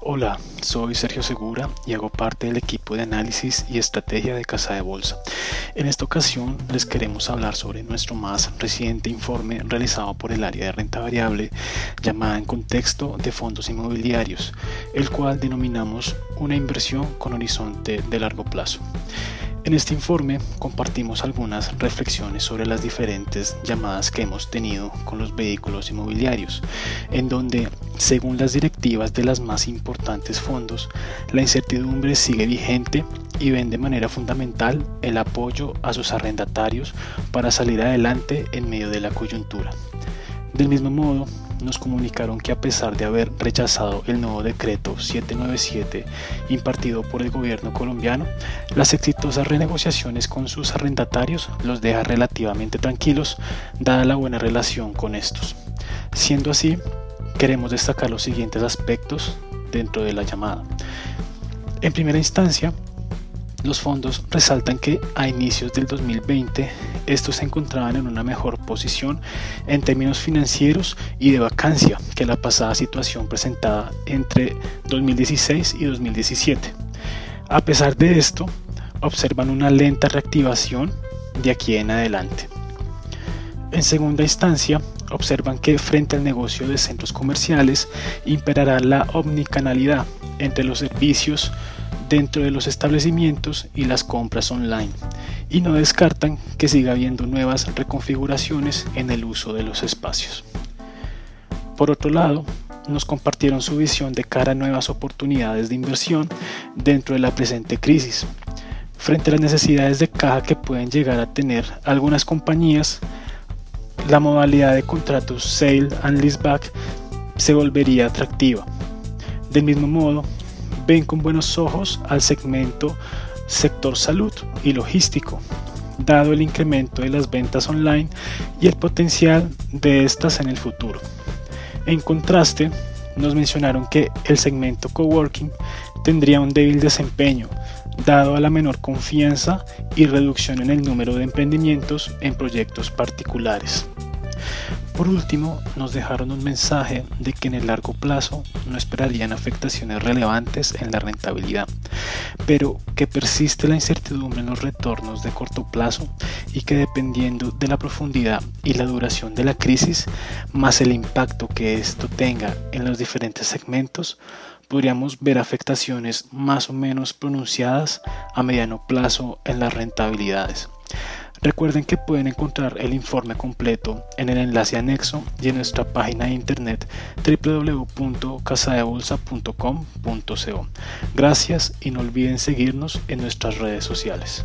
Hola, soy Sergio Segura y hago parte del equipo de análisis y estrategia de Casa de Bolsa. En esta ocasión les queremos hablar sobre nuestro más reciente informe realizado por el área de renta variable llamada en contexto de fondos inmobiliarios, el cual denominamos una inversión con horizonte de largo plazo. En este informe compartimos algunas reflexiones sobre las diferentes llamadas que hemos tenido con los vehículos inmobiliarios, en donde, según las directivas de las más importantes fondos, la incertidumbre sigue vigente y ven de manera fundamental el apoyo a sus arrendatarios para salir adelante en medio de la coyuntura. Del mismo modo, nos comunicaron que a pesar de haber rechazado el nuevo decreto 797 impartido por el gobierno colombiano, las exitosas renegociaciones con sus arrendatarios los deja relativamente tranquilos dada la buena relación con estos. Siendo así, queremos destacar los siguientes aspectos dentro de la llamada. En primera instancia, los fondos resaltan que a inicios del 2020 estos se encontraban en una mejor posición en términos financieros y de vacancia que la pasada situación presentada entre 2016 y 2017. A pesar de esto, observan una lenta reactivación de aquí en adelante. En segunda instancia, observan que frente al negocio de centros comerciales imperará la omnicanalidad entre los servicios dentro de los establecimientos y las compras online y no descartan que siga habiendo nuevas reconfiguraciones en el uso de los espacios. Por otro lado, nos compartieron su visión de cara a nuevas oportunidades de inversión dentro de la presente crisis. Frente a las necesidades de caja que pueden llegar a tener algunas compañías, la modalidad de contratos sale and leaseback se volvería atractiva. Del mismo modo, ven con buenos ojos al segmento sector salud y logístico, dado el incremento de las ventas online y el potencial de estas en el futuro. En contraste, nos mencionaron que el segmento coworking tendría un débil desempeño, dado a la menor confianza y reducción en el número de emprendimientos en proyectos particulares. Por último, nos dejaron un mensaje de que en el largo plazo no esperarían afectaciones relevantes en la rentabilidad, pero que persiste la incertidumbre en los retornos de corto plazo y que dependiendo de la profundidad y la duración de la crisis, más el impacto que esto tenga en los diferentes segmentos, podríamos ver afectaciones más o menos pronunciadas a mediano plazo en las rentabilidades. Recuerden que pueden encontrar el informe completo en el enlace anexo y en nuestra página de internet www.casadebolsa.com.co. Gracias y no olviden seguirnos en nuestras redes sociales.